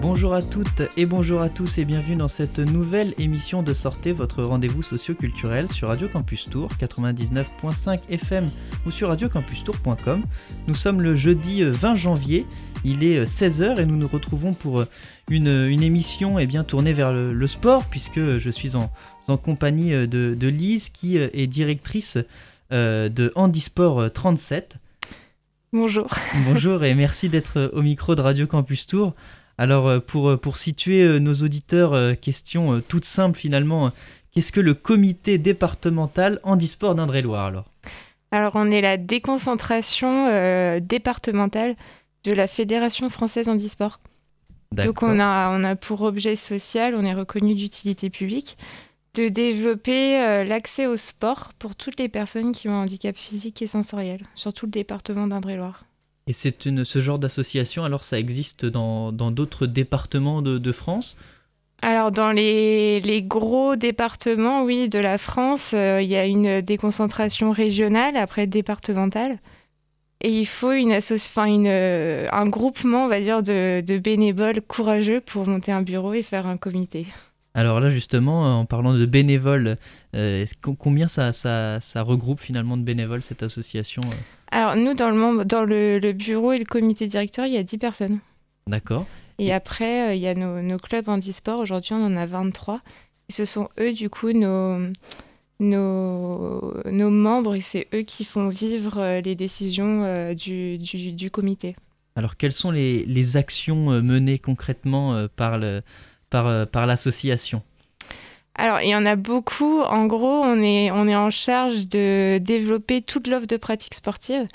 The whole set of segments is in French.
Bonjour à toutes et bonjour à tous et bienvenue dans cette nouvelle émission de Sortez, votre rendez-vous socio-culturel sur Radio Campus Tour 99.5 FM ou sur radiocampustour.com. Nous sommes le jeudi 20 janvier, il est 16h et nous nous retrouvons pour une, émission eh bien, tournée vers le, sport puisque je suis en, compagnie de, Lise qui est directrice euh, de Handisport 37. Bonjour. Bonjour et merci d'être au micro de Radio Campus Tour. Alors euh, pour, euh, pour situer euh, nos auditeurs, question toute simple finalement, qu'est-ce que le comité départemental handisport d'Indre-et-Loire alors? Alors on est la déconcentration départementale de la Fédération française handisport. Donc on a, on a pour objet social, on est reconnu d'utilité publique, de développer l'accès au sport pour toutes les personnes qui ont un handicap physique et sensoriel, sur tout le département d'Indre-et-Loire. Et c'est ce genre d'association, alors ça existe dans d'autres départements de, France? Alors dans les, gros départements, oui, de la France, euh, il y a une déconcentration régionale, après départementale. Et il faut une une, euh, un groupement, on va dire, de, bénévoles courageux pour monter un bureau et faire un comité. Alors là, justement, en parlant de bénévoles, euh, combien ça, ça, ça, regroupe finalement de bénévoles, cette association alors, nous, dans, le, dans le, bureau et le comité directeur, il y a 10 personnes. D'accord. Et après, euh, il y a nos, nos clubs handisport. Aujourd'hui, on en a 23. Et ce sont eux, du coup, nos, nos, nos membres. Et c'est eux qui font vivre euh, les décisions euh, du, du, du, comité. Alors, quelles sont les, les actions menées concrètement par l'association par, alors, il y en a beaucoup. En gros, on est, on est en charge de développer toute l'offre de pratique sportive.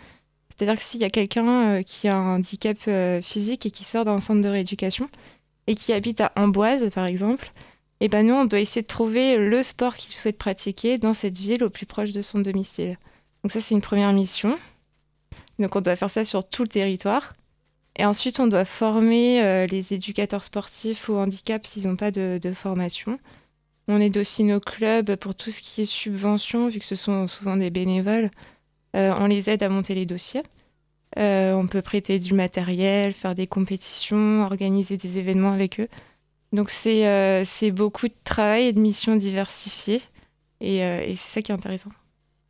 C'est-à-dire que s'il y a quelqu'un euh, qui a un handicap euh, physique et qui sort d'un centre de rééducation et qui habite à Amboise, par exemple, eh ben nous, on doit essayer de trouver le sport qu'il souhaite pratiquer dans cette ville au plus proche de son domicile. Donc ça, c'est une première mission. Donc on doit faire ça sur tout le territoire. Et ensuite, on doit former euh, les éducateurs sportifs au handicap s'ils n'ont pas de formation. On aide aussi nos clubs pour tout ce qui est subvention, vu que ce sont souvent des bénévoles. Euh, on les aide à monter les dossiers. Euh, on peut prêter du matériel, faire des compétitions, organiser des événements avec eux. Donc c'est euh, beaucoup de travail et de missions diversifiées. Et, c'est ça qui est intéressant.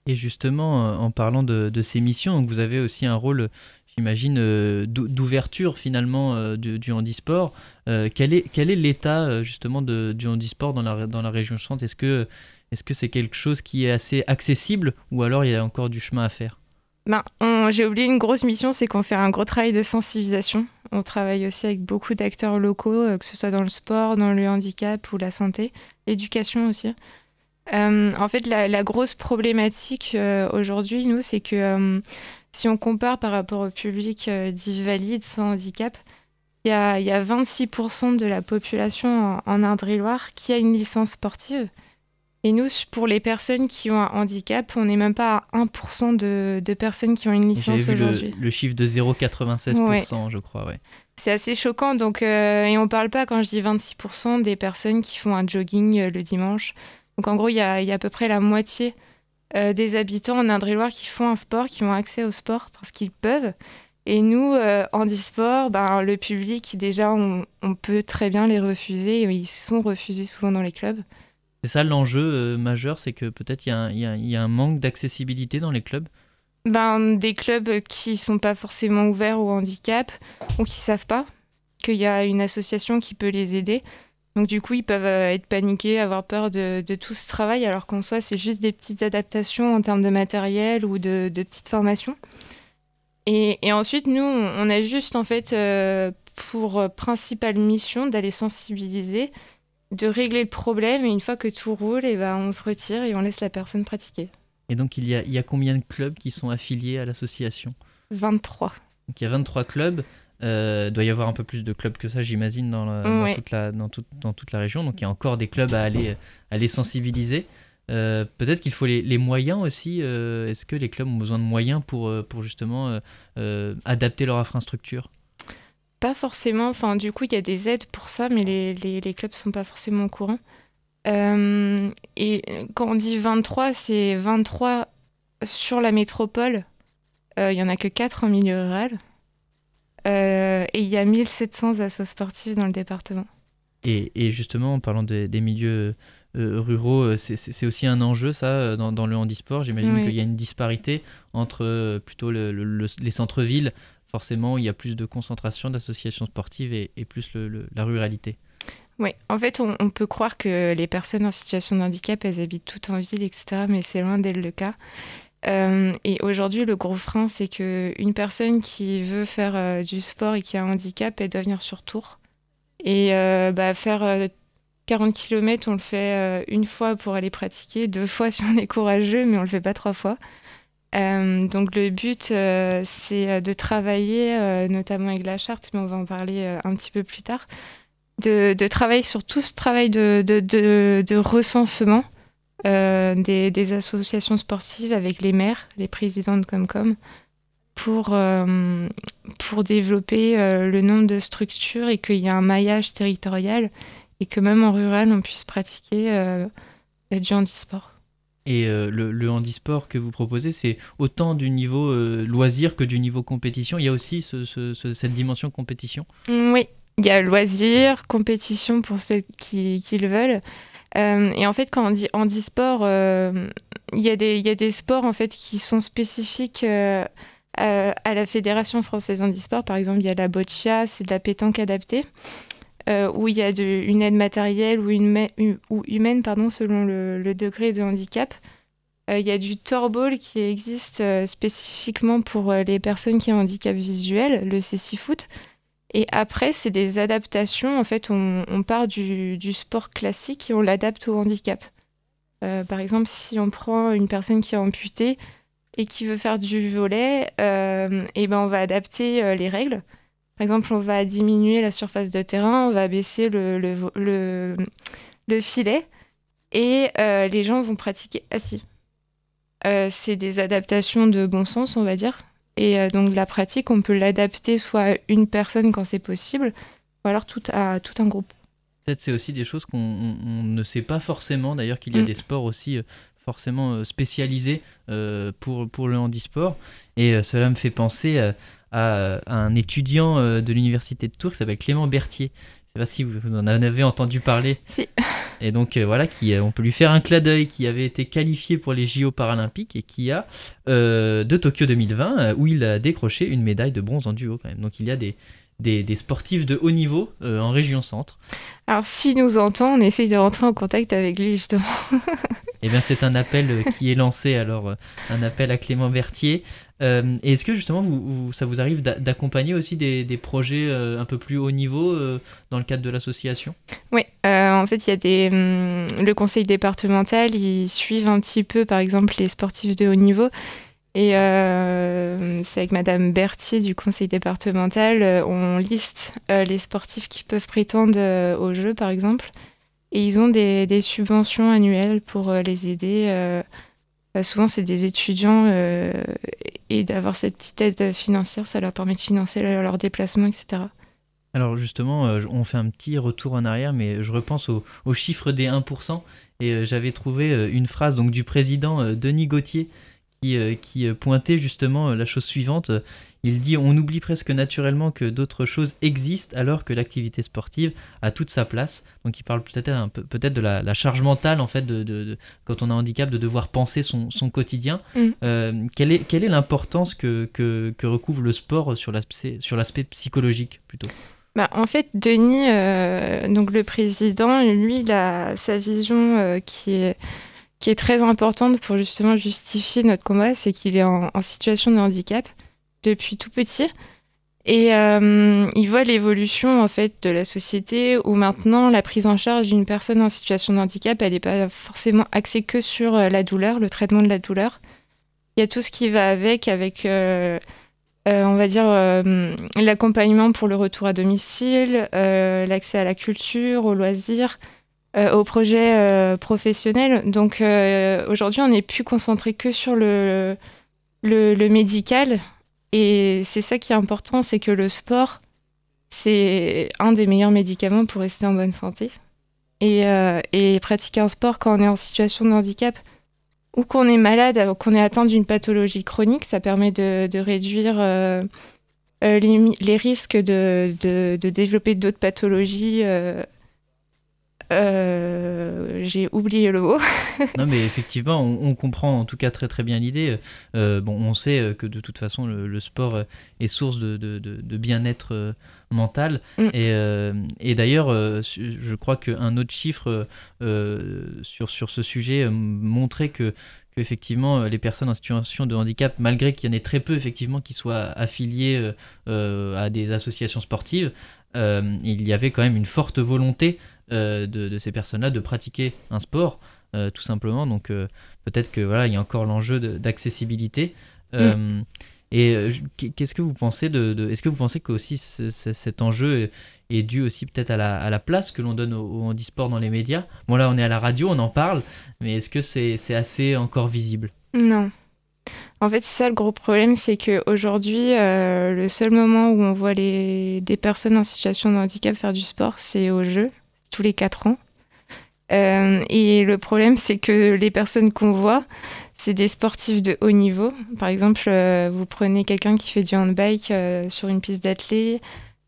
Et justement, en parlant de, de ces missions, vous avez aussi un rôle j'imagine, euh, d'ouverture finalement euh, du, handisport. Euh, quel est quel est l'état justement de, du handisport dans la, dans la région centre Est-ce que est-ce que c'est quelque chose qui est assez accessible ou alors il y a encore du chemin à faire? Ben, J'ai oublié une grosse mission, c'est qu'on fait un gros travail de sensibilisation. On travaille aussi avec beaucoup d'acteurs locaux, que ce soit dans le sport, dans le handicap ou la santé, l'éducation aussi. en fait, la, grosse problématique aujourd'hui, nous, c'est que si on compare par rapport au public euh, dit valide, sans handicap, il y a, 26% de la population en, Indre-et-Loire qui a une licence sportive. Et nous, pour les personnes qui ont un handicap, on n'est même pas à 1% de, personnes qui ont une licence aujourd'hui. Le, le, chiffre de 0,96%, je crois, ouais. C'est assez choquant. Donc, euh, et on ne parle pas, quand je dis 26%, des personnes qui font un jogging euh, le dimanche. Donc en gros, il y a, y a, à peu près la moitié euh, des habitants en Indre-et-Loire qui font un sport, qui ont accès au sport parce qu'ils peuvent. Et nous, euh, en e-sport, ben, le public, déjà, on, peut très bien les refuser. Ils sont refusés souvent dans les clubs. C'est ça l'enjeu euh, majeur, c'est que peut-être il y, a un manque d'accessibilité dans les clubs ben, Des clubs qui sont pas forcément ouverts au handicap ou qui savent pas qu'il y a une association qui peut les aider. Donc du coup, ils peuvent euh, être paniqués, avoir peur de, tout ce travail, alors qu'en soi, c'est juste des petites adaptations en termes de matériel ou de, petites formations. Et, ensuite, nous, on a juste en fait euh, pour principale mission d'aller sensibiliser, de régler le problème, et une fois que tout roule, et eh ben, on se retire et on laisse la personne pratiquer. Et donc, il y a, il y a combien de clubs qui sont affiliés à l'association? 23. Donc il y a 23 clubs. Euh, doit y avoir un peu plus de clubs que ça, j'imagine, dans, toute la, dans, dans, toute la région. Donc il y a encore des clubs à aller, à les sensibiliser. Euh, peut-être qu'il faut les, les, moyens aussi. Euh, est-ce que les clubs ont besoin de moyens pour, pour justement adapter leur infrastructure? Pas forcément. Enfin, du coup, il y a des aides pour ça, mais les, les, les clubs sont pas forcément au courant. Euh, et quand on dit 23, c'est 23 sur la métropole. Il y en a que 4 en milieu rural. et il y a 1700 assos sportifs dans le département. Et, et justement, en parlant des, des milieux euh, ruraux, euh, c'est aussi un enjeu, ça, euh, dans, dans le handisport. J'imagine qu'il y a une disparité entre plutôt les centres-villes. Forcément, il y a plus de concentration d'associations sportives et, plus la ruralité. Oui, en fait, on, peut croire que les personnes en situation de handicap, elles habitent toutes en ville, etc., mais c'est loin d'être le cas. et aujourd'hui, le gros frein, c'est qu'une personne qui veut faire du sport et qui a un handicap, elle doit venir sur Tours. Et bah, faire 40 km, on le fait euh, une fois pour aller pratiquer, deux fois si on est courageux, mais on le fait pas trois fois. Euh, donc le but, euh, c'est de travailler, notamment avec la charte, mais on va en parler un petit peu plus tard, de, travailler sur tout ce travail de, recensement des, associations sportives avec les maires, les présidents de Comcom, pour, pour développer le nombre de structures et qu'il y ait un maillage territorial et que même en rural, on puisse pratiquer euh, du handisport. Et euh, le, handisport que vous proposez, c'est autant du niveau euh, loisir que du niveau compétition. Il y a aussi cette dimension compétition Oui, il y a loisir, compétition pour ceux qui, le veulent. et en fait, quand on dit handisport, il y, y a des sports en fait, qui sont spécifiques à la Fédération française handisport. Par exemple, il y a la boccia, c'est de la pétanque adaptée. Euh, où il y a une aide matérielle ou, humaine pardon, selon le, degré de handicap. Euh, il y a du torball qui existe euh, spécifiquement pour les personnes qui ont un handicap visuel, le cécifoot. Et après, c'est des adaptations. En fait, on, part du, sport classique et on l'adapte au handicap. par exemple, si on prend une personne qui est amputée et qui veut faire du volet, et ben on va adapter les règles. Par exemple, on va diminuer la surface de terrain, on va baisser le, le, le, filet et euh, les gens vont pratiquer assis. Euh, c'est des adaptations de bon sens, on va dire. Et euh, donc la pratique, on peut l'adapter soit à une personne quand c'est possible, ou alors tout à tout un groupe. Peut-être c'est aussi des choses qu'on ne sait pas forcément, d'ailleurs qu'il y a mm. des sports aussi forcément spécialisés pour, pour le handisport. Et cela me fait penser à à, un étudiant euh, de l'université de Tours qui s'appelle Clément Berthier. Je ne sais pas si vous en avez entendu parler. Si. Et donc euh, voilà, qui, euh, on peut lui faire un clin d'œil, qui avait été qualifié pour les JO paralympiques et qui a de Tokyo 2020 où il a décroché une médaille de bronze en duo quand même. Donc il y a des, des, sportifs de haut niveau en région centre. Alors s'il nous entend, on essaye de rentrer en contact avec lui justement. Eh bien c'est un appel qui est lancé alors, un appel à Clément Berthier. Euh, est-ce que justement ça vous arrive d'accompagner aussi des, projets euh, un peu plus haut niveau euh, dans le cadre de l'association? Oui, en fait il y a des, hum, le conseil départemental, ils suivent un petit peu par exemple les sportifs de haut niveau. Et c'est avec Madame Berthier du conseil départemental, on liste les sportifs qui peuvent prétendre aux Jeux par exemple. Et ils ont des, des subventions annuelles pour les aider souvent, c'est des étudiants euh, et d'avoir cette petite aide financière, ça leur permet de financer leur déplacement, etc. Alors justement, euh, on fait un petit retour en arrière, mais je repense au, chiffre des 1%, et euh, j'avais trouvé une phrase donc, du président Denis Gauthier qui pointait justement la chose suivante. Il dit on oublie presque naturellement que d'autres choses existent alors que l'activité sportive a toute sa place. Donc il parle peut-être peu de la, charge mentale en fait de, quand on a un handicap de devoir penser son, quotidien. Mm. Euh, quelle est quelle est l'importance que, que, recouvre le sport sur l'aspect sur l'aspect psychologique plutôt? Bah, en fait, Denis, euh, donc le président, lui, il a sa vision euh, qui est qui est très importante pour justement justifier notre combat, c'est qu'il est en, en, situation de handicap depuis tout petit. Et euh, il voit l'évolution en fait de la société où maintenant la prise en charge d'une personne en situation de handicap, elle n'est pas forcément axée que sur euh, la douleur, le traitement de la douleur. Il y a tout ce qui va avec, avec euh, on va dire l'accompagnement pour le retour à domicile, l'accès à la culture, aux loisirs, aux projets professionnels. Donc aujourd'hui, on n'est plus concentré que sur le, le médical et c'est ça qui est important, c'est que le sport, c'est un des meilleurs médicaments pour rester en bonne santé. Et, et, pratiquer un sport quand on est en situation de handicap ou qu'on est malade, qu'on est atteint d'une pathologie chronique, ça permet de, réduire les, les, risques de, développer d'autres pathologies euh, j'ai oublié le mot. non, mais effectivement, on, comprend en tout cas très très bien l'idée. Euh, bon, on sait que de toute façon, le, sport est source de, de, de bien-être mental. Mm. Et, et d'ailleurs, je crois qu'un autre chiffre sur, sur ce sujet montrait que effectivement les personnes en situation de handicap, malgré qu'il y en ait très peu effectivement qui soient affiliées à des associations sportives, il y avait quand même une forte volonté euh, de, ces personnes-là de pratiquer un sport, euh, tout simplement. Donc euh, peut-être que voilà, il y a encore l'enjeu d'accessibilité. Mm. Et qu'est-ce que vous pensez de, Est-ce que vous pensez que aussi cet enjeu est, dû aussi peut-être à la, place que l'on donne au, handisport dans les médias? Bon là, on est à la radio, on en parle, mais est-ce que c'est assez encore visible? Non. En fait, c'est ça le gros problème, c'est qu'aujourd'hui, le seul moment où on voit les, des personnes en situation de handicap faire du sport, c'est au jeu tous les quatre ans. Euh, et le problème, c'est que les personnes qu'on voit, c'est des sportifs de haut niveau. Par exemple, euh, vous prenez quelqu'un qui fait du handbike euh, sur une piste d'athlée,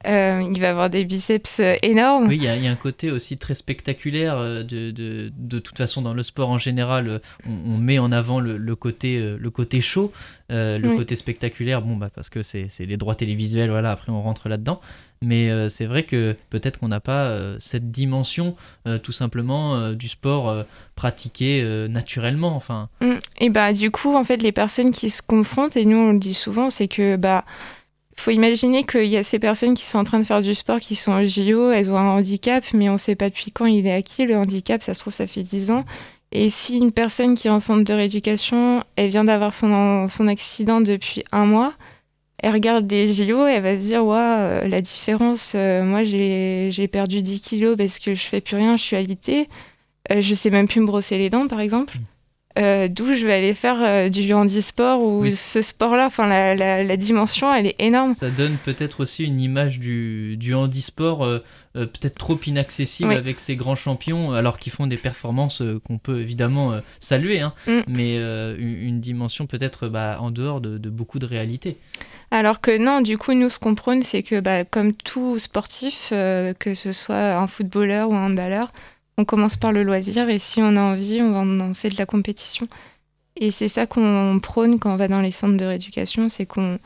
il va avoir des biceps énormes. Oui, il y, a un côté aussi très spectaculaire. De, de, de, toute façon, dans le sport en général, on, met en avant le, côté, le côté chaud, le côté spectaculaire, bon, bah, parce que c'est les droits télévisuels, voilà, après on rentre là-dedans. Mais euh, c'est vrai que peut-être qu'on n'a pas euh, cette dimension euh, tout simplement du sport pratiqué naturellement. Enfin. Mm. Et bah du coup, en fait, les personnes qui se confrontent, et nous on le dit souvent, c'est que bah faut imaginer qu'il y a ces personnes qui sont en train de faire du sport, qui sont au JO, elles ont un handicap, mais on ne sait pas depuis quand il est acquis. Le handicap, ça se trouve, ça fait 10 ans. Et si une personne qui est en centre de rééducation, elle vient d'avoir son, son accident depuis un mois, elle regarde les JO et elle va se dire euh, la différence, euh, moi j'ai perdu 10 kilos parce que je fais plus rien, je suis alitée. Euh, je sais même plus me brosser les dents, par exemple. Mm. D'où je vais aller faire du handisport ou ce sport-là. Enfin, la, la, dimension, elle est énorme. Ça donne peut-être aussi une image du, du handisport peut-être trop inaccessible avec ces grands champions, alors qu'ils font des performances qu'on peut évidemment saluer, hein, mm. mais une, dimension peut-être bah, en dehors de, de beaucoup de réalités. Alors que non, du coup, nous, ce qu'on prône, c'est que bah, comme tout sportif, euh, que ce soit un footballeur ou un handballeur, on commence par le loisir et si on a envie, on en fait de la compétition. Et c'est ça qu'on prône quand on va dans les centres de rééducation, c'est qu'on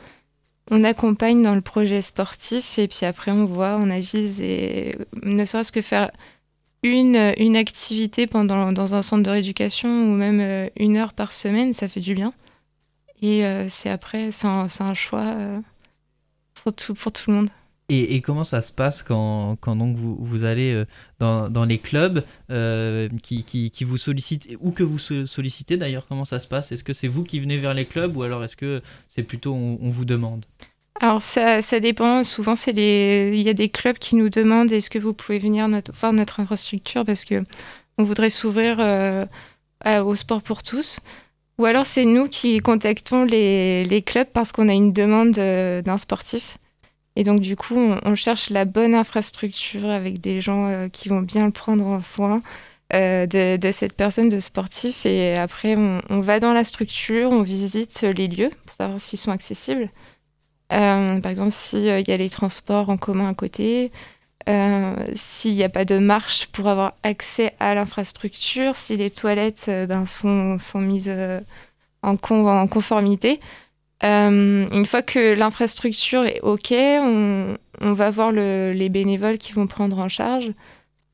on accompagne dans le projet sportif et puis après on voit, on avise et ne serait-ce que faire une, une activité pendant, dans un centre de rééducation ou même euh, une heure par semaine, ça fait du bien. Et euh, c'est après, c'est un, un, choix euh, pour, tout, pour tout le monde. Et, comment ça se passe quand, donc vous, allez euh, dans, les clubs qui, qui, vous sollicitent, ou que vous sollicitez d'ailleurs, comment ça se passe? Est-ce que c'est vous qui venez vers les clubs ou alors est-ce que c'est plutôt on, vous demande? Alors ça, ça, dépend. Souvent, c'est les... il y a des clubs qui nous demandent est-ce que vous pouvez venir voir notre infrastructure? Parce que on voudrait s'ouvrir au sport pour tous. Ou alors c'est nous qui contactons les clubs parce qu'on a une demande d'un sportif. Et donc du coup, on, cherche la bonne infrastructure avec des gens euh, qui vont bien le prendre en soin euh, de, cette personne, de sportif. Et après, on, va dans la structure, on visite les lieux pour savoir s'ils sont accessibles. Euh, par exemple, s'il y a les transports en commun à côté, s'il n'y a pas de marche pour avoir accès à l'infrastructure, si les toilettes ben, sont, mises en, conformité. Une fois que l'infrastructure est OK, on, on va voir le, les bénévoles qui vont prendre en charge.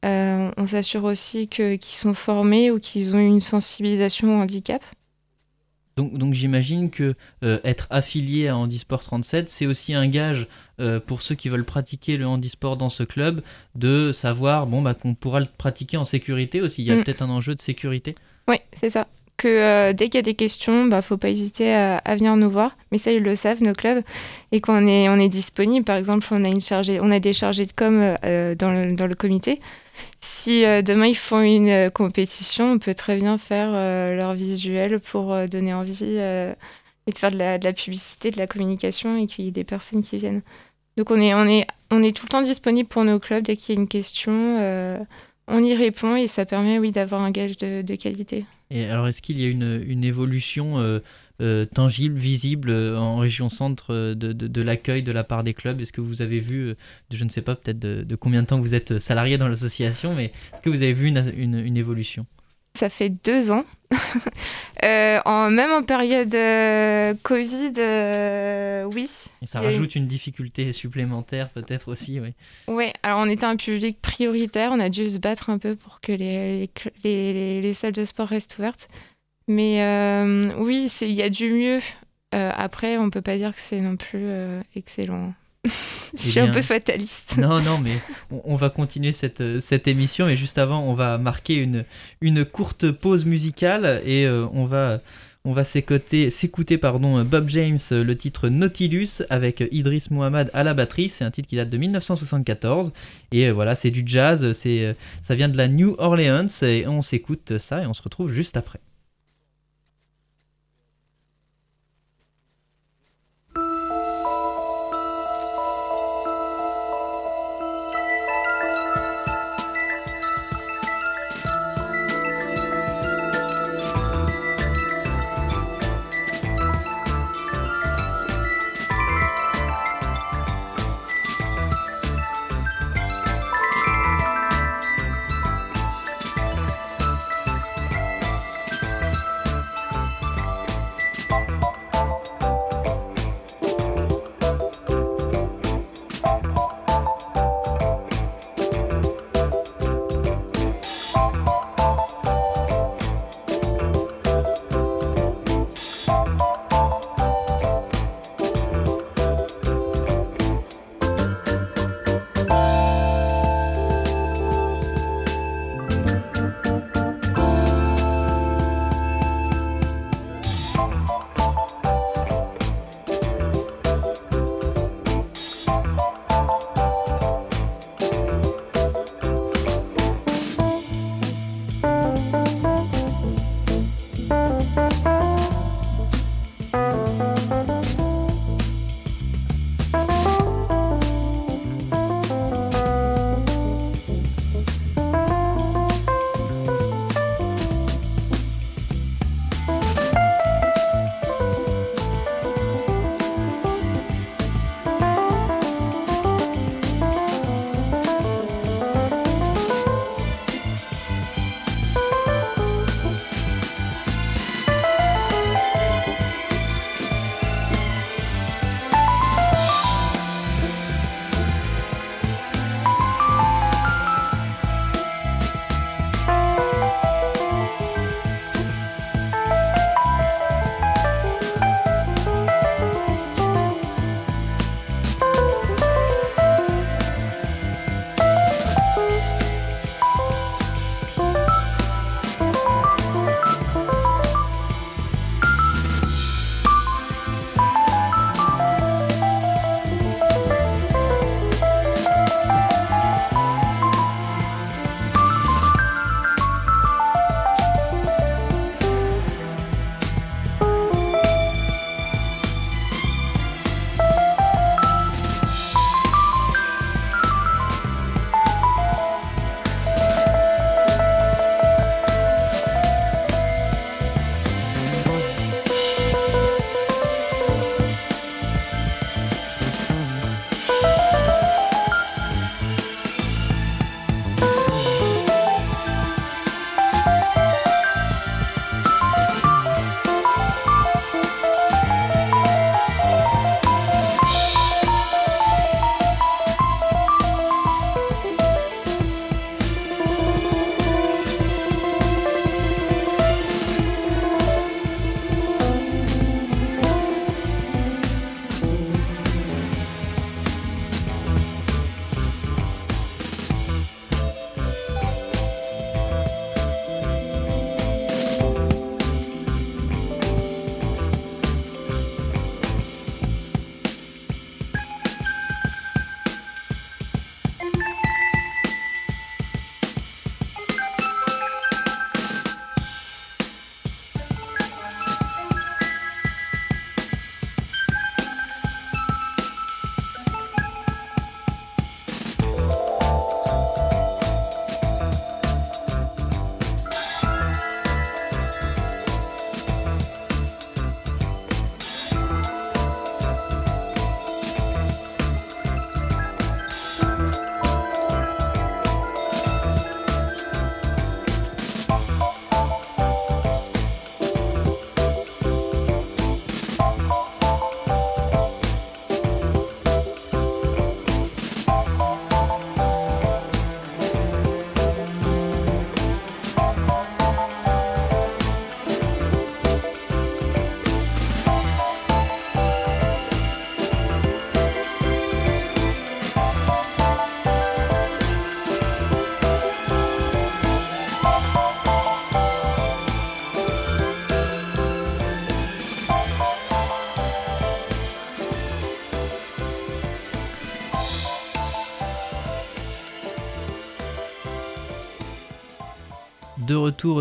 on s'assure aussi qu'ils sont formés ou qu'ils ont une sensibilisation au handicap. Donc, donc j'imagine que être affilié à Handisport 37, c'est aussi un gage euh, pour ceux qui veulent pratiquer le handisport dans ce club, de savoir bon, bah, qu'on pourra le pratiquer en sécurité aussi. Il y a mm. peut-être un enjeu de sécurité? Oui, c'est ça. Euh, dès qu'il y a des questions, bah, faut pas hésiter à, venir nous voir. Mais ça, ils le savent, nos clubs. Et qu'on est, on est disponible. Par exemple, on a, des chargés de com euh, dans, le, comité. Si demain ils font une compétition, on peut très bien faire leur visuel pour donner envie et de faire de la, publicité, de la communication et qu'il y ait des personnes qui viennent. Donc on est tout le temps disponible pour nos clubs dès qu'il y a une question. on y répond et ça permet oui, d'avoir un gage de, qualité. Et alors est-ce qu'il y a une, une évolution euh, tangible, visible euh, en région centre euh, de, l'accueil de la part des clubs? Est-ce que vous avez vu, je ne sais pas peut-être de, combien de temps vous êtes salarié dans l'association, mais est-ce que vous avez vu une, évolution? Ça fait deux ans. en, même en période Covid, oui. Et ça rajoute une... difficulté supplémentaire peut-être aussi, oui. Oui, alors on était un public prioritaire, on a dû se battre un peu pour que les, les, les salles de sport restent ouvertes. Mais euh, oui, il y a du mieux. Euh, après, on peut pas dire que c'est non plus euh, excellent. Je eh suis un peu fataliste. Non, non, mais on, va continuer cette, cette émission. Et juste avant, on va marquer une, une courte pause musicale et on va, on va s'écouter pardon, Bob James, le titre Nautilus, avec Idris Muhammad à la batterie. C'est un titre qui date de 1974. Et voilà, c'est du jazz, c'est, ça vient de la New Orleans. Et on s'écoute ça et on se retrouve juste après.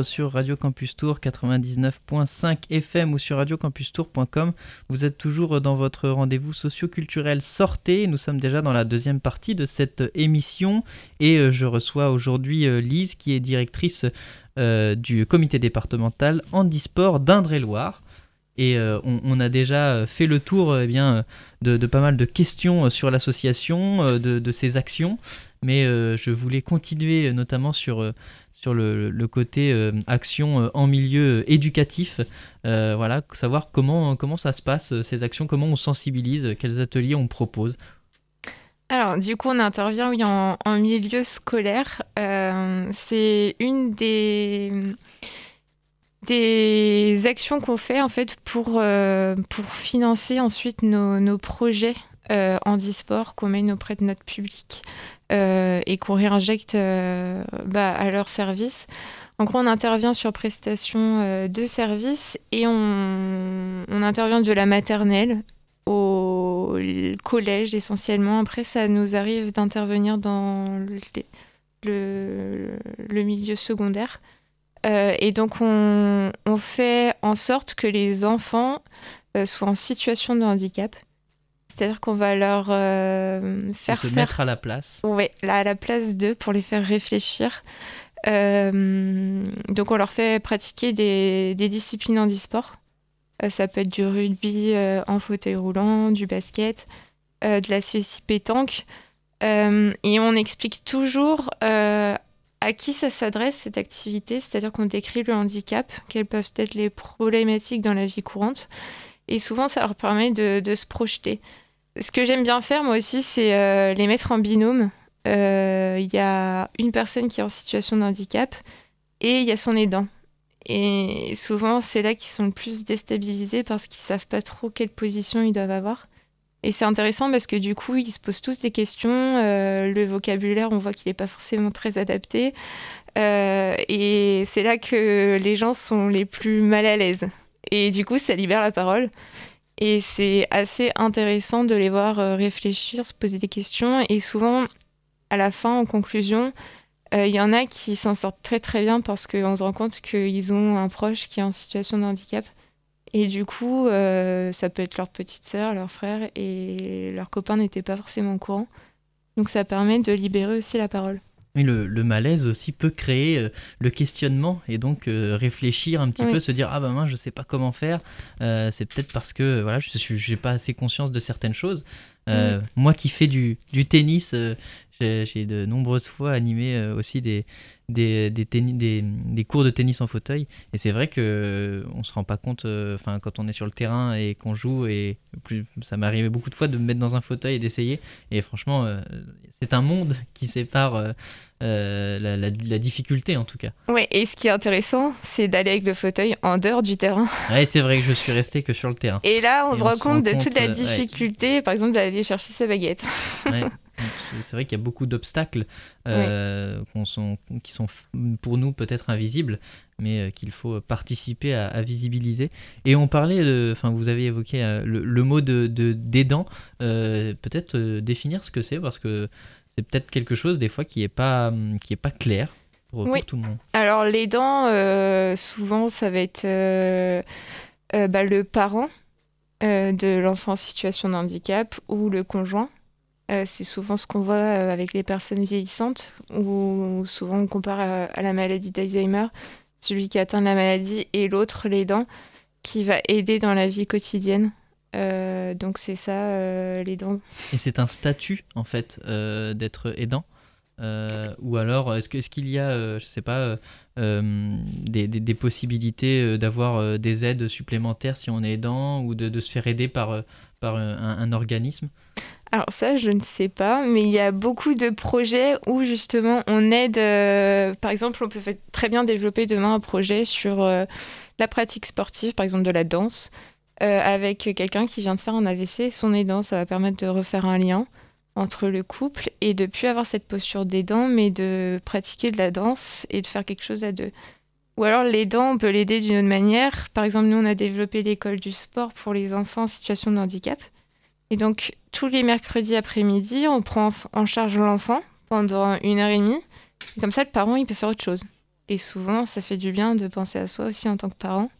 Sur Radio Campus Tour 99.5 FM ou sur radiocampustour.com. Vous êtes toujours dans votre rendez-vous socio-culturel Sortez. Nous sommes déjà dans la deuxième partie de cette émission et euh, je reçois aujourd'hui euh, Lise qui est directrice euh, du comité départemental handisport d'Indre-et-Loire. Et on, a déjà fait le tour eh bien, de, pas mal de questions sur l'association, de, ses actions, mais je voulais continuer notamment sur sur le, côté euh, action euh, en milieu euh, éducatif. voilà, savoir comment, comment ça se passe, ces actions, comment on sensibilise, quels ateliers on propose. Alors, du coup, on intervient oui, en, milieu scolaire. c'est une des, des actions qu'on fait en fait pour, pour financer ensuite nos, nos projets euh, handisport qu'on mène auprès de notre public et qu'on réinjecte euh, bah, à leur service. En gros, on intervient sur prestation euh, de services et on, intervient de la maternelle au collège essentiellement. Après, ça nous arrive d'intervenir dans le, milieu secondaire. et donc, on, fait en sorte que les enfants soient en situation de handicap. C'est-à-dire qu'on va leur euh, faire se faire... mettre à la place. Oui, à la place d'eux pour les faire réfléchir. Euh, donc on leur fait pratiquer des, des disciplines en e-sport. Euh, ça peut être du rugby en fauteuil roulant, du basket, de la CSI pétanque. et on explique toujours à qui ça s'adresse cette activité, c'est-à-dire qu'on décrit le handicap, quelles peuvent être les problématiques dans la vie courante. Et souvent, ça leur permet de, de se projeter. Ce que j'aime bien faire, moi aussi, c'est euh, les mettre en binôme. Euh, il y a une personne qui est en situation de handicap et il y a son aidant. Et souvent, c'est là qu'ils sont le plus déstabilisés parce qu'ils savent pas trop quelle position ils doivent avoir. Et c'est intéressant parce que du coup, ils se posent tous des questions. Euh, le vocabulaire, on voit qu'il n'est pas forcément très adapté. et c'est là que les gens sont les plus mal à l'aise. Et du coup, ça libère la parole. Et c'est assez intéressant de les voir euh, réfléchir, se poser des questions. Et souvent, à la fin, en conclusion, euh, il y en a qui s'en sortent très très bien parce qu'on se rend compte qu'ils ont un proche qui est en situation de handicap. Et du coup, euh, ça peut être leur petite sœur, leur frère, et leur copain n'était pas forcément au courant. Donc ça permet de libérer aussi la parole. Le, malaise aussi peut créer euh, le questionnement et donc euh, réfléchir un petit peu, se dire ah ben moi je sais pas comment faire. Euh, c'est peut-être parce que voilà je n'ai pas assez conscience de certaines choses. Moi qui fais du, du tennis, j'ai de nombreuses fois animé aussi des, des, des, des, cours de tennis en fauteuil. Et c'est vrai que on se rend pas compte, enfin quand on est sur le terrain et qu'on joue, et plus, ça m'est arrivé beaucoup de fois de me mettre dans un fauteuil et d'essayer. Et franchement, c'est un monde qui sépare euh, la, difficulté en tout cas. Oui, et ce qui est intéressant, c'est d'aller avec le fauteuil en dehors du terrain. Oui, c'est vrai que je suis resté que sur le terrain. Et là, on, se, rend compte de toute la euh, difficulté, par exemple, d'aller chercher sa baguette. C'est vrai qu'il y a beaucoup d'obstacles euh, qui sont pour nous peut-être invisibles, mais qu'il faut participer à, visibiliser. Et on parlait, de, enfin vous avez évoqué le, mot de d'aidant, peut-être définir ce que c'est, parce que c'est peut-être quelque chose des fois qui n'est pas, qui est pas clair pour, tout le monde. Alors les dents, euh, souvent ça va être euh, euh, bah, le parent de l'enfant en situation de handicap ou le conjoint. C'est souvent ce qu'on voit avec les personnes vieillissantes, où souvent on compare à, la maladie d'Alzheimer, celui qui atteint la maladie et l'autre, les dents, qui va aider dans la vie quotidienne. Euh, donc c'est ça, euh, dents. Et c'est un statut en fait euh, d'être aidant ou alors est-ce qu'il y a, je sais pas, des, des, possibilités d'avoir des aides supplémentaires si on est aidant ou de, de se faire aider par, par un, organisme? Alors ça, je ne sais pas, mais il y a beaucoup de projets où justement on aide, par exemple, on peut très bien développer demain un projet sur la pratique sportive, par exemple de la danse. Euh, avec quelqu'un qui vient de faire un AVC, son aidant, ça va permettre de refaire un lien entre le couple et de plus avoir cette posture d'aidant, mais de pratiquer de la danse et de faire quelque chose à deux. Ou alors l'aidant, on peut l'aider d'une autre manière. Par exemple, nous, on a développé l'école du sport pour les enfants en situation de handicap. Et donc, tous les mercredis après-midi, on prend en charge l'enfant pendant une heure et demie. comme ça, le parent, il peut faire autre chose. Et souvent, ça fait du bien de penser à soi aussi en tant que parent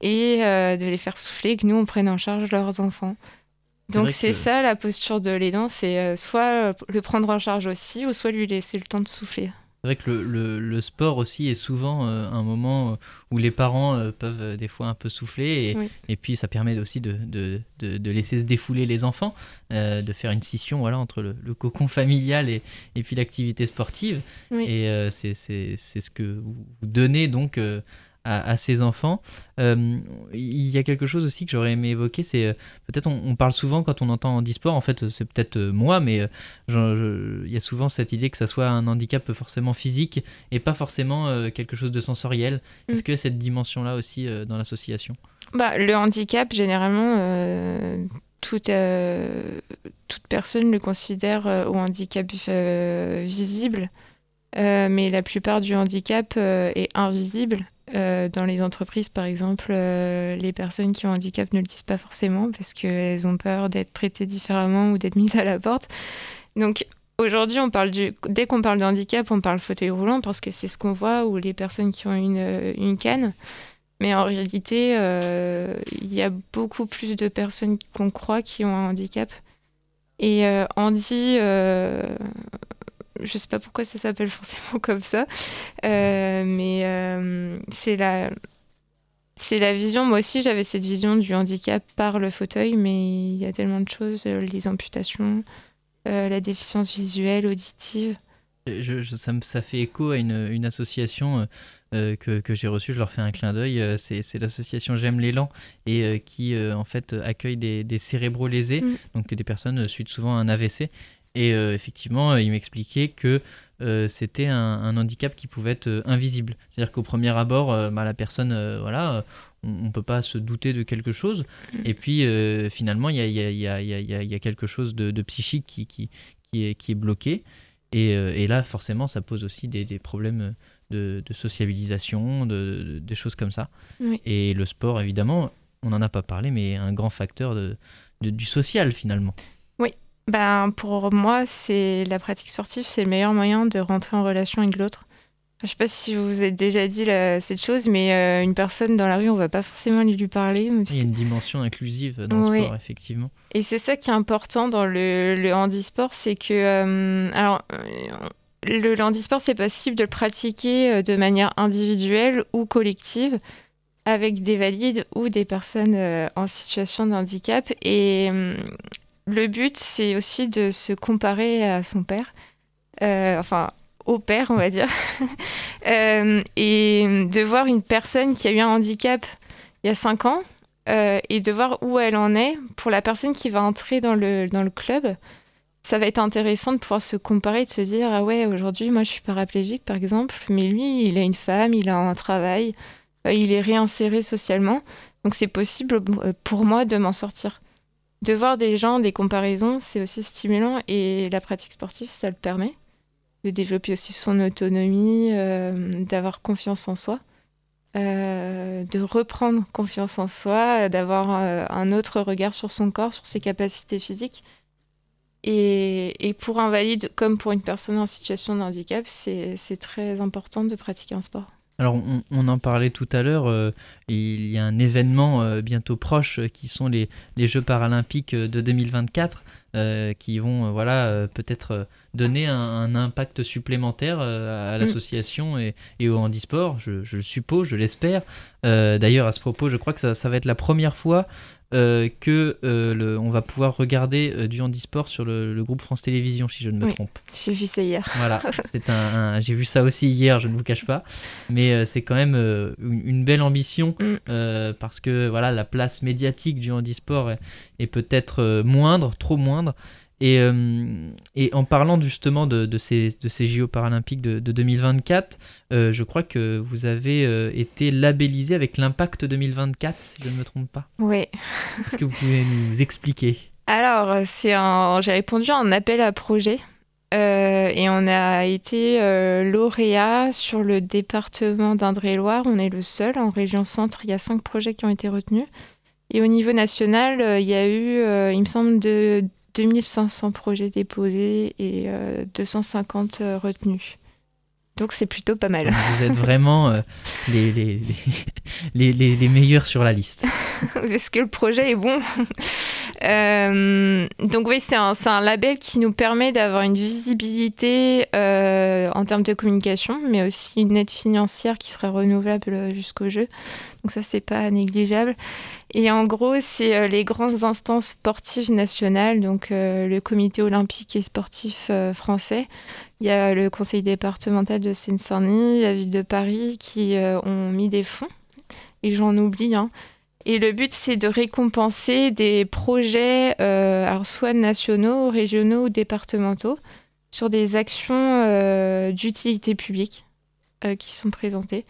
et de les faire souffler, que nous, on prenne en charge leurs enfants. Donc c'est ça la posture de l'aidant, c'est soit le prendre en charge aussi, ou soit lui laisser le temps de souffler. C'est vrai que le, le, sport aussi est souvent euh, un moment euh, où les parents euh, peuvent des fois un peu souffler et, et puis ça permet aussi de, de, de, laisser se défouler les enfants, de faire une scission voilà, entre le, cocon familial et, et puis l'activité sportive. Et c'est ce que vous donnez donc à, ses enfants. Euh, il y a quelque chose aussi que j'aurais aimé évoquer, c'est euh, peut-être on, parle souvent quand on entend handisport, en fait c'est peut-être euh, moi, mais il y a souvent cette idée que ça soit un handicap forcément physique et pas forcément quelque chose de sensoriel. Est-ce mm. que cette dimension-là aussi dans l'association? Bah, Le handicap, généralement, toute, toute personne le considère au handicap visible. mais la plupart du handicap est invisible euh, dans les entreprises, par exemple, euh, les personnes qui ont un handicap ne le disent pas forcément parce qu'elles ont peur d'être traitées différemment ou d'être mises à la porte. Donc aujourd'hui, dès qu'on parle de handicap, on parle fauteuil roulant parce que c'est ce qu'on voit ou les personnes qui ont une, euh, une canne. Mais en réalité, il y a beaucoup plus de personnes qu'on croit qui ont un handicap. Et Andy, je sais pas pourquoi ça s'appelle forcément comme ça, euh, mais euh, c'est la c'est la vision. Moi aussi, j'avais cette vision du handicap par le fauteuil, mais il y a tellement de choses, euh, les amputations, la déficience visuelle, auditive. Je, ça, ça, fait écho à une, une association que, que j'ai reçue, je leur fais un clin d'œil, c'est l'association J'aime l'élan et qui en fait accueille des, des cérébraux lésés, mm. donc des personnes suite souvent à un AVC et euh, effectivement, il m'expliquait que euh, c'était un, handicap qui pouvait être euh, invisible. C'est-à-dire qu'au premier abord, bah, la personne, voilà, on ne peut pas se douter de quelque chose. Mm. Et puis finalement, il y a, y, a, y, a, y a, quelque chose de, psychique qui, qui, qui, est, qui est bloqué. Et, et, là, forcément, ça pose aussi des, des problèmes de, de sociabilisation, de, des choses comme ça. Et le sport, évidemment, on n'en a pas parlé, mais un grand facteur de, du social finalement. Ben, pour moi, c'est la pratique sportive, c'est le meilleur moyen de rentrer en relation avec l'autre. Je ne sais pas si vous vous êtes déjà dit cette chose, mais euh, une personne dans la rue, on va pas forcément lui parler. Il y a une dimension inclusive dans le sport, effectivement. Et c'est ça qui est important dans le, le handisport, c'est que euh, alors euh, le, le, handisport, c'est possible de le pratiquer de manière individuelle ou collective avec des valides ou des personnes en situation de handicap. Et le but, c'est aussi de se comparer à son père, euh, enfin au père, on va dire, euh, et de voir une personne qui a eu un handicap il y a 5 ans euh, et de voir où elle en est pour la personne qui va entrer dans le, dans le club. Ça va être intéressant de pouvoir se comparer, de se dire Ah ouais, aujourd'hui, moi je suis paraplégique par exemple, mais lui, il a une femme, il a un travail, il est réinséré socialement. Donc c'est possible pour moi de m'en sortir de voir des gens, des comparaisons, c'est aussi stimulant et la pratique sportive, ça le permet de développer aussi son autonomie, euh, d'avoir confiance en soi, euh, de reprendre confiance en soi, d'avoir euh, un autre regard sur son corps, sur ses capacités physiques. Et, et, pour un valide comme pour une personne en situation de handicap, c'est très important de pratiquer un sport. Alors on, en parlait tout à l'heure, euh, il y a un événement euh, bientôt proche euh, qui sont les, Jeux paralympiques de 2024 qui vont voilà peut-être donner un, impact supplémentaire à, mm. l'association et, au handisport, je, je le suppose, je l'espère. D'ailleurs à ce propos, je crois que ça, ça va être la première fois euh, que euh, le, on va pouvoir regarder euh, du handisport sur le, groupe France Télévisions, si je ne me trompe. J'ai vu ça hier. Voilà, c'est un, j'ai vu ça aussi hier, je ne vous cache pas, mais c'est quand même une, belle ambition mm. parce que voilà, la place médiatique du handisport est, est peut-être moindre, trop moindre. Et, euh, et, en parlant justement de, de, ces, de ces JO paralympiques de, 2024, euh, je crois que vous avez euh, été labellisé avec l'Impact 2024, si je ne me trompe pas. Oui. Est-ce que vous pouvez nous expliquer? Alors, c'est j'ai répondu à un appel à projet. et on a été lauréat sur le département d'Indre-et-Loire. On est le seul en région centre. Il y a cinq projets qui ont été retenus. Et au niveau national, il y a eu, il me semble, de 2500 projets déposés et 250 euh, euh, retenus. Donc c'est plutôt pas mal. Vous êtes vraiment euh, les, les, les, les, meilleurs sur la liste. Parce que le projet est bon. Euh, donc oui, c'est un, un, label qui nous permet d'avoir une visibilité euh, en termes de communication, mais aussi une aide financière qui serait renouvelable jusqu'au jeu. Donc ça, c'est pas négligeable. Et en gros, c'est les grandes instances sportives nationales, donc le comité olympique et sportif français, il y a le conseil départemental de Seine-Saint-Denis, la ville de Paris qui euh, ont mis des fonds. Et j'en oublie. Hein. Et le but, c'est de récompenser des projets, euh, alors soit nationaux, régionaux ou départementaux, sur des actions euh, d'utilité publique qui sont présentées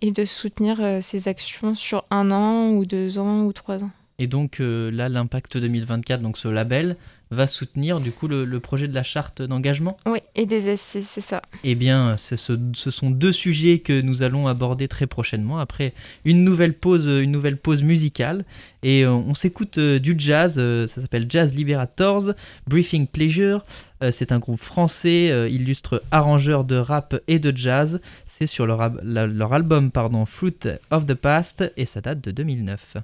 et de soutenir ces actions sur un an ou deux ans ou trois ans. Et donc là, l'impact 2024, donc ce label, va soutenir du coup le, projet de la charte d'engagement Oui, et des S6, c'est ça. Eh bien, ce, ce, sont deux sujets que nous allons aborder très prochainement après une nouvelle pause, une nouvelle pause musicale. Et euh, on, s'écoute euh, du jazz, euh, ça s'appelle Jazz Liberators, Briefing Pleasure. c'est un groupe français, illustre arrangeur de rap et de jazz. C'est sur leur, leur album pardon, Fruit of the Past et ça date de 2009.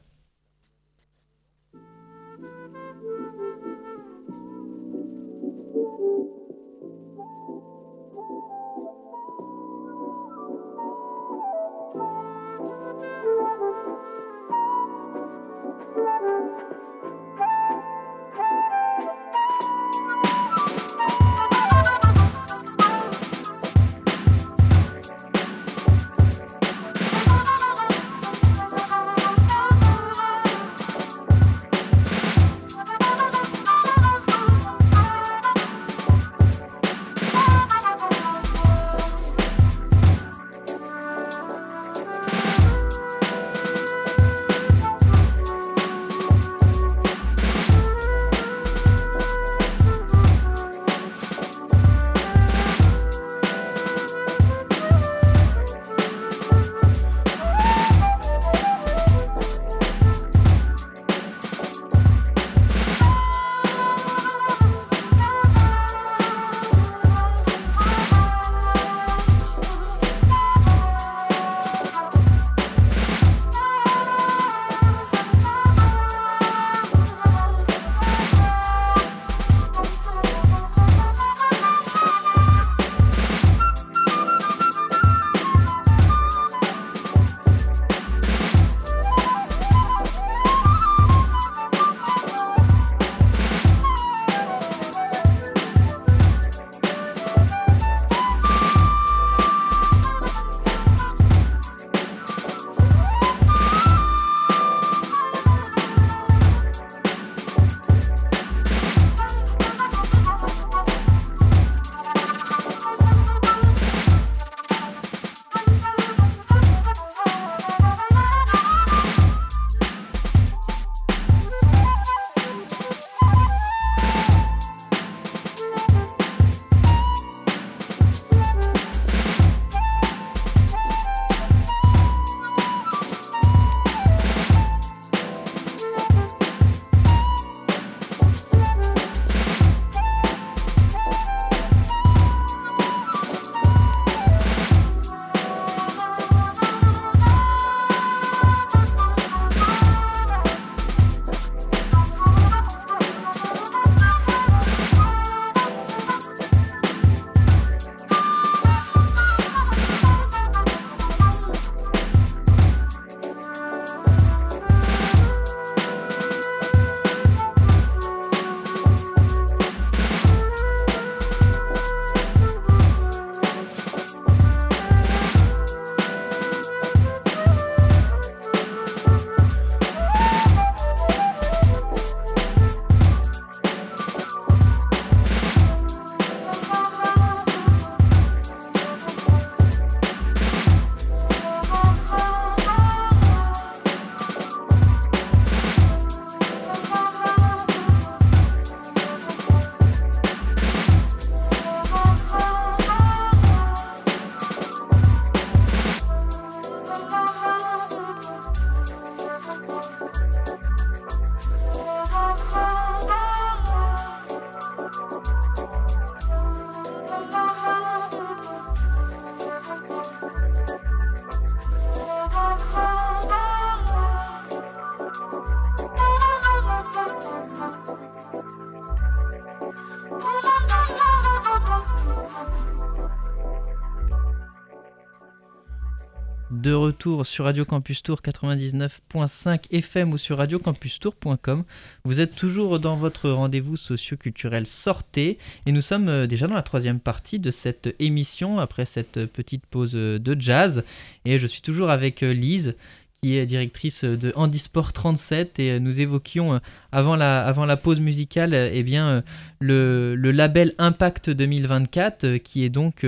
Retour sur Radio Campus Tour 99.5 FM ou sur radiocampustour.com. Vous êtes toujours dans votre rendez-vous socio-culturel Sortez. Et nous sommes euh, déjà dans la troisième partie de cette émission après cette petite pause de jazz. Et je suis toujours avec euh, Lise qui est directrice de Handisport 37 et nous évoquions avant la, avant la pause musicale eh bien, le, le label Impact 2024 qui est donc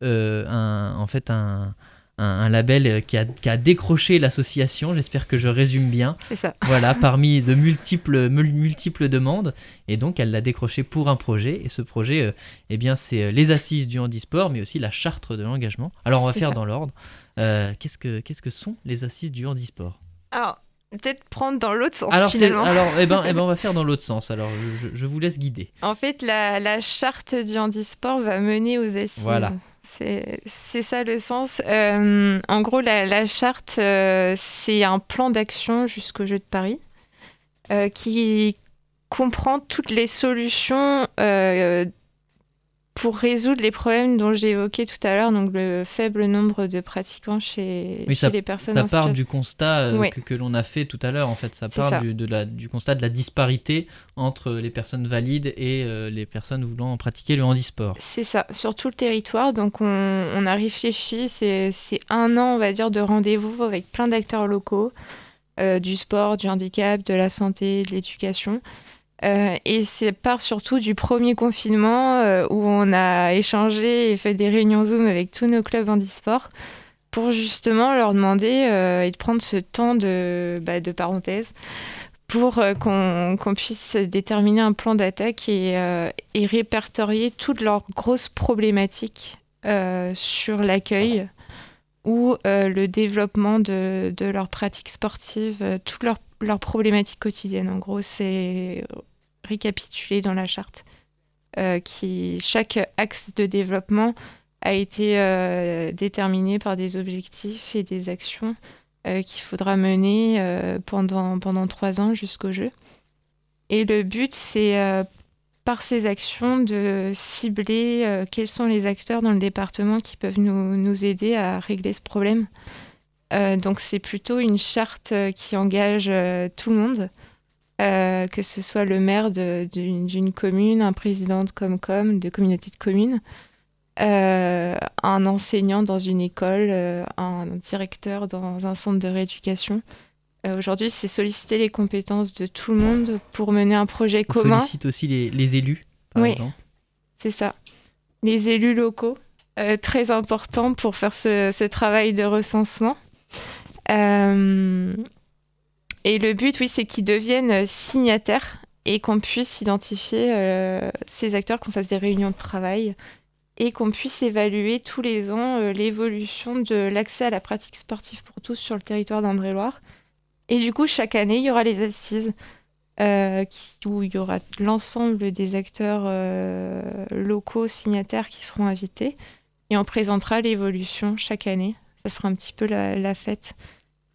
un, en fait un, un, label euh, qui a, qui a décroché l'association, j'espère que je résume bien. C'est ça. Voilà, parmi de multiples, multiples demandes. Et donc, elle l'a décroché pour un projet. Et ce projet, euh, eh bien, c'est euh, les assises du handisport, mais aussi la charte de l'engagement. Alors, on va faire dans l'ordre. qu'est-ce, que, qu'est-ce que sont les assises du handisport? Alors, peut-être prendre dans l'autre sens alors, finalement. Alors, eh ben, eh ben, on va faire dans l'autre sens. Alors, je, je, vous laisse guider. En fait, la, la charte du handisport va mener aux assises. Voilà. C'est ça le sens. Euh, en gros, la, charte, euh, c'est un plan d'action jusqu'au Jeu de Paris euh, qui comprend toutes les solutions pour résoudre les problèmes dont j'ai évoqué tout à l'heure, donc le faible nombre de pratiquants chez, les personnes Ça part du constat euh, que, l'on a fait tout à l'heure, en fait. Ça part Du, de la, du constat de la disparité entre les personnes valides et euh, les personnes voulant pratiquer le handisport. C'est ça, sur tout le territoire. Donc on, on a réfléchi, c'est un an, on va dire, de rendez-vous avec plein d'acteurs locaux, euh, du sport, du handicap, de la santé, de l'éducation. Euh, et c'est part surtout du premier confinement euh, où on a échangé et fait des réunions Zoom avec tous nos clubs handisport pour justement leur demander euh, et de prendre ce temps de, bah, de parenthèse pour qu'on puisse déterminer un plan d'attaque et, et, répertorier toutes leurs grosses problématiques sur l'accueil ou le développement de, de leurs pratiques sportives, toutes leurs, leurs problématiques quotidiennes. En gros, c'est récapitulé dans la charte. Euh, qui chaque axe de développement a été euh, déterminé par des objectifs et des actions euh, qu'il faudra mener pendant, pendant trois ans jusqu'au jeu. Et le but, c'est par ces actions de cibler quels sont les acteurs dans le département qui peuvent nous, nous aider à régler ce problème. donc c'est plutôt une charte qui engage tout le monde. Euh, que ce soit le maire d'une commune, un président de Comcom, de communauté de communes, euh, un enseignant dans une école, euh, un directeur dans un centre de rééducation. Aujourd'hui, c'est solliciter les compétences de tout le monde pour mener un projet On commun. sollicite aussi les, élus, par oui, exemple. C'est ça. Les élus locaux, très important pour faire ce, ce travail de recensement. Et le but, oui, c'est qu'ils deviennent euh, signataires et qu'on puisse identifier euh, ces acteurs, qu'on fasse des réunions de travail et qu'on puisse évaluer tous les ans euh, l'évolution de l'accès à la pratique sportive pour tous sur le territoire d'Indre-et-Loire. Et du coup, chaque année, il y aura les assises où il y aura l'ensemble des acteurs locaux signataires qui seront invités et on présentera l'évolution chaque année. Ça sera un petit peu la fête.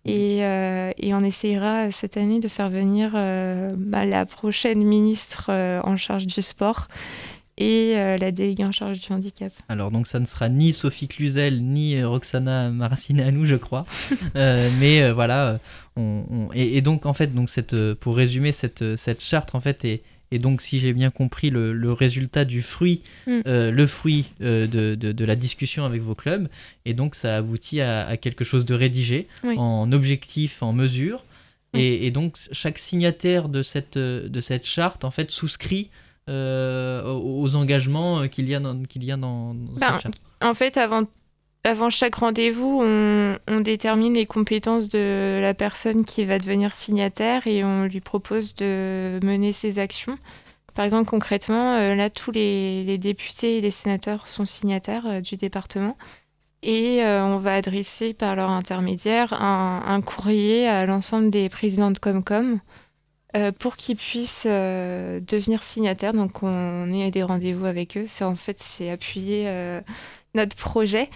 Euh, et, on essayera cette année de faire venir euh, bah, la prochaine ministre euh, en charge du sport et la déléguée en charge du handicap. Alors donc ça ne sera ni Sophie Cluzel ni Roxana Maracineanu je crois, mais voilà. On, et, et, donc en fait donc cette, pour résumer cette, cette charte en fait est, et donc, si j'ai bien compris, le, résultat du fruit, mm. euh, le fruit euh, de, la discussion avec vos clubs, et donc ça aboutit à, quelque chose de rédigé, en objectif, en mesure. Et, donc, chaque signataire de cette, de cette charte, en fait, souscrit euh, aux engagements qu'il y a dans, qu'il y a dans, ben, cette charte. En fait, avant avant chaque rendez-vous, on, détermine les compétences de la personne qui va devenir signataire et on lui propose de mener ses actions. Par exemple, concrètement, euh, là, tous les, députés et les sénateurs sont signataires euh, du département et euh, on va adresser par leur intermédiaire un, courrier à l'ensemble des présidents de Comcom pour qu'ils puissent devenir signataires. Donc, on est à des rendez-vous avec eux. C'est en fait, c'est appuyer notre projet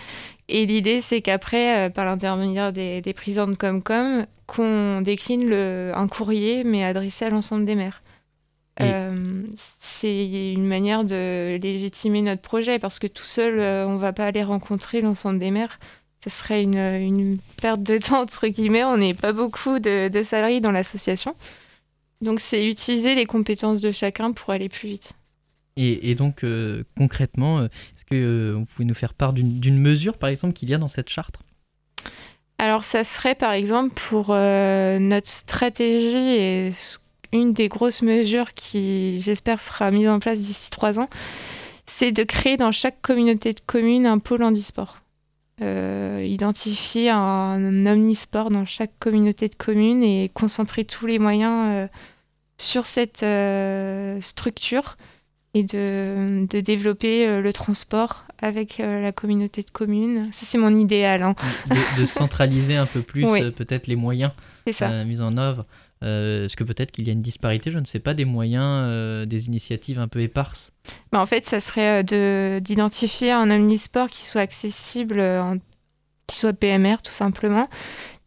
et l'idée, c'est qu'après, euh, par l'intermédiaire des, des présidents de Comcom, qu'on décline le, un courrier, mais adressé à l'ensemble des maires. Euh, c'est une manière de légitimer notre projet, parce que tout seul, euh, on ne va pas aller rencontrer l'ensemble des maires. ce serait une, perte de temps, entre guillemets. On n'est pas beaucoup de, salariés dans l'association. Donc, c'est utiliser les compétences de chacun pour aller plus vite. Et, donc, euh, concrètement, est-ce que vous pouvez nous faire part d'une mesure, par exemple, qu'il y a dans cette charte? Alors, ça serait, par exemple, pour notre stratégie et une des grosses mesures qui, j'espère, sera mise en place d'ici trois ans, c'est de créer dans chaque communauté de communes un pôle handisport. Euh, identifier un, omnisport dans chaque communauté de communes et concentrer tous les moyens euh, sur cette euh, structure et de, développer le transport avec la communauté de communes. Ça, c'est mon idéal. Hein. De, centraliser un peu plus peut-être les moyens mis en œuvre. Euh, est-ce que peut-être qu'il y a une disparité, je ne sais pas, des moyens, euh, des initiatives un peu éparses bah En fait, ça serait euh, d'identifier un omnisport qui soit accessible, qui soit PMR tout simplement,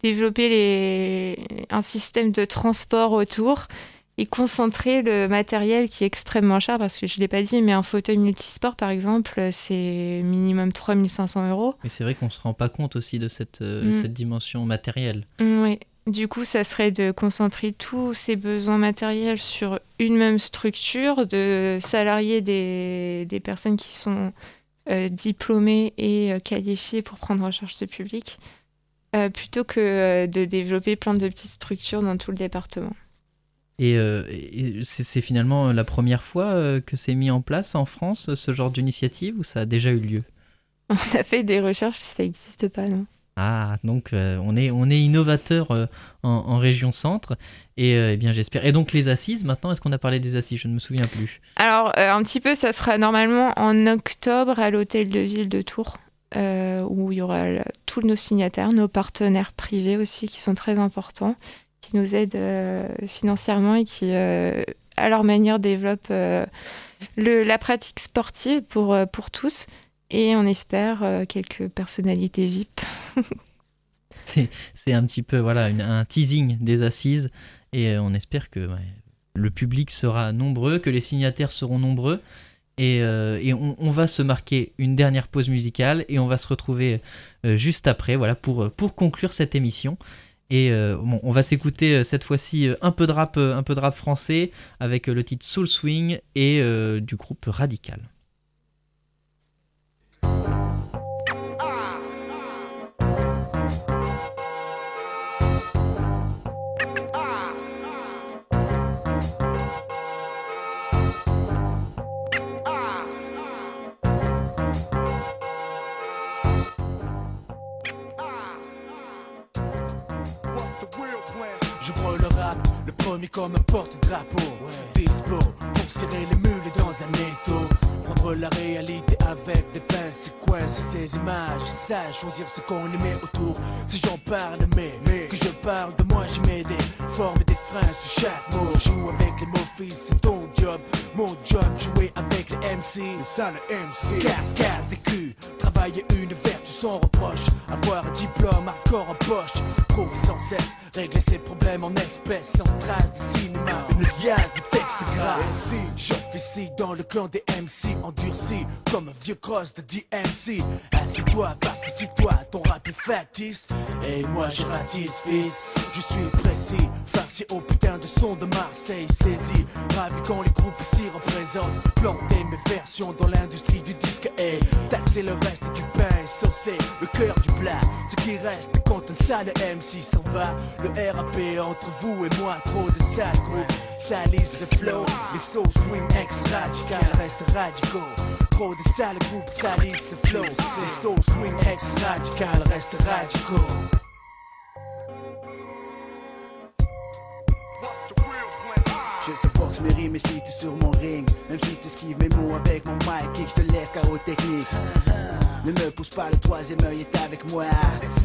développer les... un système de transport autour et concentrer le matériel qui est extrêmement cher, parce que je ne l'ai pas dit, mais un fauteuil multisport, par exemple, c'est minimum 3500 euros. Mais c'est vrai qu'on ne se rend pas compte aussi de cette, mm. cette dimension matérielle. oui, du coup, ça serait de concentrer tous ces besoins matériels sur une même structure, de salarier des, personnes qui sont euh, diplômées et euh, qualifiées pour prendre en charge ce public, euh, plutôt que de développer plein de petites structures dans tout le département. Et, c'est finalement la première fois que c'est mis en place en France, ce genre d'initiative, ou ça a déjà eu lieu? On a fait des recherches, ça n'existe pas, non ah, donc euh, on, est, on est innovateur euh, en, région centre. Et euh, eh bien j'espère. Et donc les assises, maintenant, est-ce qu'on a parlé des assises? Je ne me souviens plus. Alors, un petit peu, ça sera normalement en octobre à l'hôtel de ville de Tours, où il y aura tous nos signataires, nos partenaires privés aussi, qui sont très importants, qui nous aident financièrement et qui, à leur manière, développent le, la pratique sportive pour, pour tous et on espère euh, quelques personnalités VIP. c'est un petit peu voilà un teasing des assises et euh, on espère que le public sera nombreux, que les signataires seront nombreux. Et, euh, et on, va se marquer une dernière pause musicale et on va se retrouver juste après voilà, pour, pour conclure cette émission. Et bon, on va s'écouter cette fois-ci un, peu de rap, un peu de rap français avec le titre Soul Swing et du groupe Radical. Comme un porte-drapeau. Dispo pour serrer les mules dans un étau. Prendre la réalité avec des pinces, ces images. Ça, choisir ce qu'on aimait autour. Si j'en parle, mais, mais que je parle de moi, j'y mets des formes et des freins sur chaque mot. Joue avec les mots, fils, c'est ton job. Mon job, jouer avec les MC. ça le MC. Casse, casse des culs. Travailler une vertu sans reproche. Avoir un diplôme hardcore en poche. Sans cesse. Régler ses problèmes en espèces. Sans trace de cinéma. Une liasse de textes graves. J'officie dans le clan des MC. Endurci comme un vieux cross de DMC. Assieds-toi parce que si toi ton rap est factice. Et moi je ratisse, fils. Je suis précis. Farci au putain de son de Marseille. Saisi. Ravi quand les groupes ici représente Planter mes versions dans l'industrie du disque et taxer le reste du pain saucer le cœur du plat. Ce qui reste quand un sale MC s'en va. Le RAP entre vous et moi, trop de sales groupes salissent le flow. Les soul swing ex radical restent radicaux. Trop de sales groupes salissent le flow. Les soul swing ex radical restent radicaux. Je mes rimes et si sur mon ring Même si t'esquives mes mots avec mon mic et je te laisse carreau technique. Ne me pousse pas, le troisième œil est avec moi.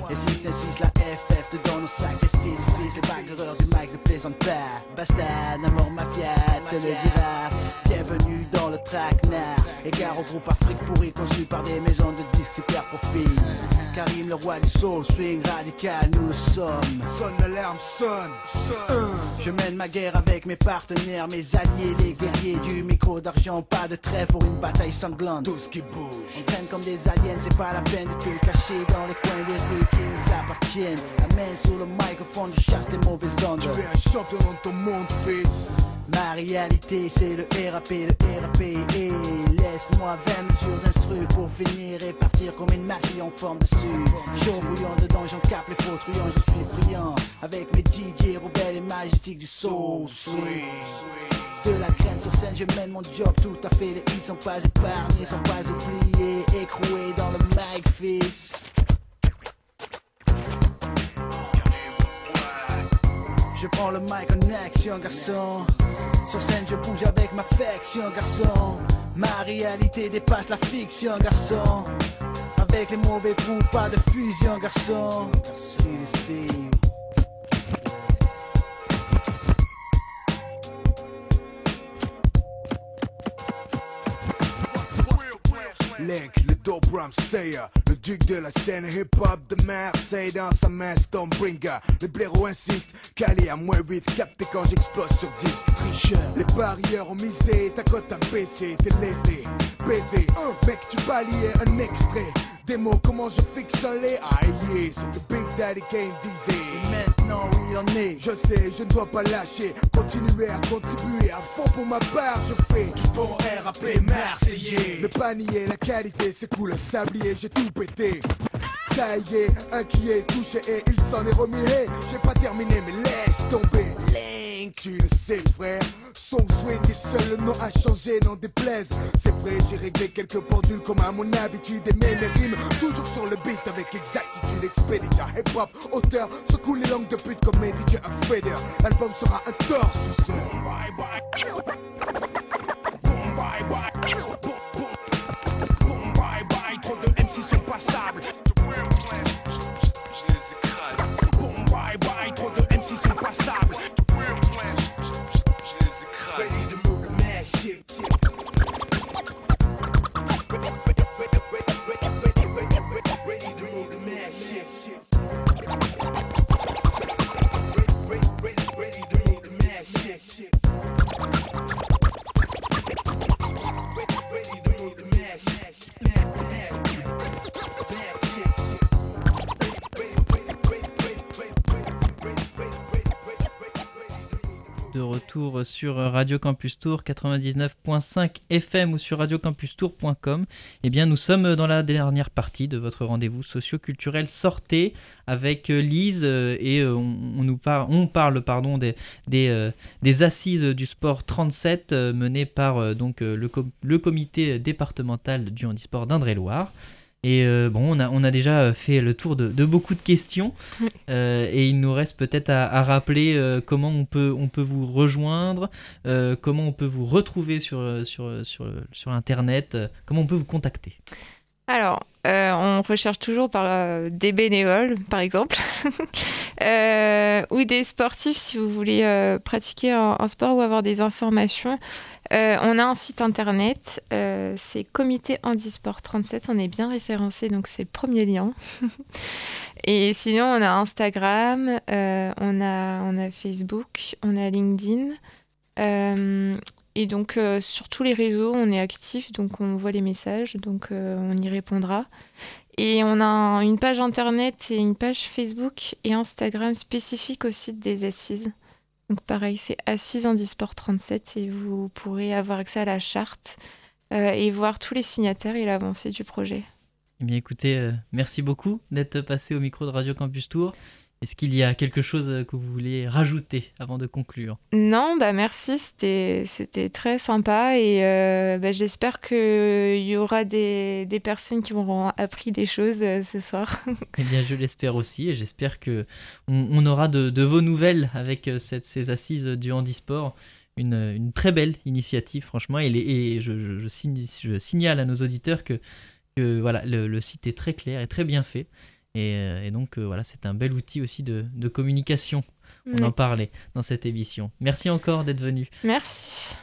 Et si t'insistes, la FF te donne un sacrifice. Fils, les bagarreurs du mic ne plaisantent pas. Bastard, mort mafia, te le dira. Bienvenue dans le traquenard. Égard au groupe Afrique pourri conçu par des maisons de disques super profil Karim, le roi du soul, swing radical, nous sommes Sonne l'alarme, sonne, sonne Je mène ma guerre avec mes partenaires, mes alliés, les guerriers du micro d'argent. Pas de trêve pour une bataille sanglante. Tout ce qui bouge. On traîne comme des aliens, c'est pas la peine de te cacher dans les coins des rues qui nous appartiennent. La main sur le microphone, je chasse les mauvaises ondes. Tu es un champion dans ton monde, fils. Ma réalité c'est le RAP, le RAP Et laisse-moi 20 mesures d'instru pour finir et partir comme une masse en forme dessus Chaud bouillant dedans, j'en capte les faux truands, je suis friand Avec mes DJ rebelles et magistiques du soul sweet de la graine sur scène, je mène mon job tout à fait. Les ils sont pas épargnés, sont pas oubliés, écroués dans le mic, fils. Je prends le mic en action, garçon. Sur scène, je bouge avec ma faction, garçon. Ma réalité dépasse la fiction, garçon. Avec les mauvais coups, pas de fusion, garçon. Tu le sais. Le dope ram sayer, le duc de la scène hip-hop de Marseille dans sa main Stormbringer. Les blaireaux insistent, calé à moins 8, capté quand j'explose sur disque. Tricheur. Les parieurs ont misé, ta cote a baissé, t'es lésé, baisé. Mec, tu balayais un extrait. Des mots, comment je fixe les aïe, ce que Big Daddy Kane disait. Je sais, je ne dois pas lâcher, continuer à contribuer à fond pour ma part, je fais du bon RAP marseillais. le panier, la qualité, c'est cool, le sablier, j'ai tout pété. Ça y est, un qui est touché et il s'en est. Hey, j'ai pas terminé, mais laisse tomber. Link, tu le sais, frère. Son swing est seul, le a changé, n'en déplaise. C'est vrai, j'ai réglé quelques pendules comme à mon habitude. Et mes mes rimes, toujours sur le beat avec exactitude. Expéditeur, hip-hop, auteur, secoue les langues de pute comme mes DJ fader. L'album sera un torse, Bye bye. Sur Radio Campus Tour 99.5 FM ou sur radiocampustour.com. Eh bien, nous sommes dans la dernière partie de votre rendez-vous socio-culturel Sortez avec euh, Lise euh, et euh, on, nous parle pardon, des, assises du sport 37 euh, menées par donc, le, le comité départemental du handisport d'Indre-et-Loire. Et euh, bon, on a, on a déjà fait le tour de, de beaucoup de questions. Euh, et il nous reste peut-être à, à rappeler euh, comment on peut, on peut vous rejoindre, euh, comment on peut vous retrouver sur, sur, sur, sur Internet, euh, comment on peut vous contacter. Alors, euh, on recherche toujours par euh, des bénévoles, par exemple, Euh, ou des sportifs si vous voulez pratiquer un, un sport ou avoir des informations. On a un site internet, c'est Comité Handisport 37, on est bien référencé, donc c'est le premier lien. Et sinon, on a Instagram, on, a, on a Facebook, on a LinkedIn. Et donc, euh, sur tous les réseaux, on est actif, donc on voit les messages, donc euh, on y répondra. Et on a un- une page internet et une page Facebook et Instagram spécifique au site des assises. Donc pareil, c'est Assises Handisport 37 et vous pourrez avoir accès à la charte euh, et voir tous les signataires et l'avancée du projet. Eh bien écoutez, merci beaucoup d'être passé au micro de Radio Campus Tour. Est-ce qu'il y a quelque chose euh, que vous voulez rajouter avant de conclure? Non, bah merci, c'était c'était très sympa et euh, bah, j'espère qu'il y aura des, des personnes qui auront appris des choses euh, ce soir. Eh bien, je l'espère aussi, et j'espère que on, aura de, de vos nouvelles avec euh, cette- ces assises du handisport. Une, une très belle initiative, franchement, et, les- et je, je- je signe- je signale à nos auditeurs que, que voilà, le, le site est très clair et très bien fait. Et, euh, et donc, euh, voilà, c'est un bel outil aussi de, de communication. On en parlait dans cette émission. Merci encore d'être venu. Merci.